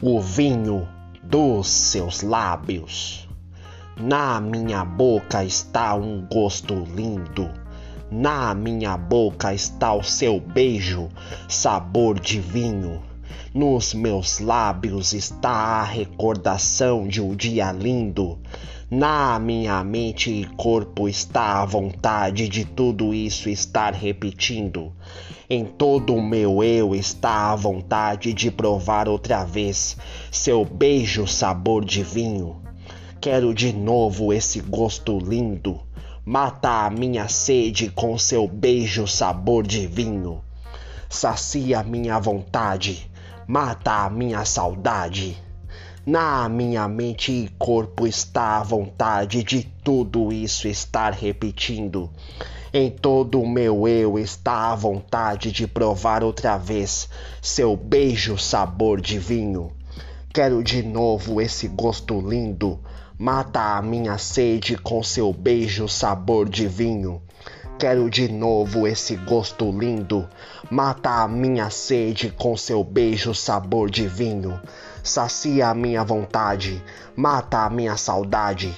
o vinho dos seus lábios. Na minha boca está um gosto lindo. Na minha boca está o seu beijo, sabor de vinho. Nos meus lábios está a recordação de um dia lindo. Na minha mente e corpo está a vontade de tudo isso estar repetindo. Em todo o meu eu está a vontade de provar outra vez seu beijo sabor de vinho. Quero de novo esse gosto lindo. Mata a minha sede com seu beijo sabor de vinho. Sacia minha vontade, mata a minha saudade. Na minha mente e corpo está a vontade de tudo isso estar repetindo. Em todo o meu eu está a vontade de provar outra vez seu beijo sabor de vinho. Quero de novo esse gosto lindo. Mata a minha sede com seu beijo sabor de vinho. Quero de novo esse gosto lindo. Mata a minha sede com seu beijo sabor de vinho sacia a minha vontade, mata a minha saudade.